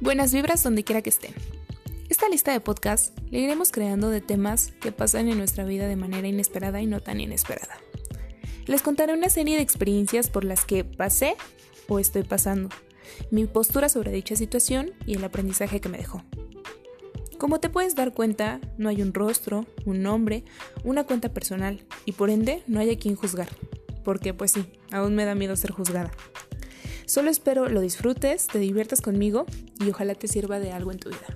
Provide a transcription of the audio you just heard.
Buenas vibras donde quiera que estén. Esta lista de podcasts la iremos creando de temas que pasan en nuestra vida de manera inesperada y no tan inesperada. Les contaré una serie de experiencias por las que pasé o estoy pasando, mi postura sobre dicha situación y el aprendizaje que me dejó. Como te puedes dar cuenta, no hay un rostro, un nombre, una cuenta personal y por ende no hay a quien juzgar, porque pues sí, aún me da miedo ser juzgada. Solo espero lo disfrutes, te diviertas conmigo y ojalá te sirva de algo en tu vida.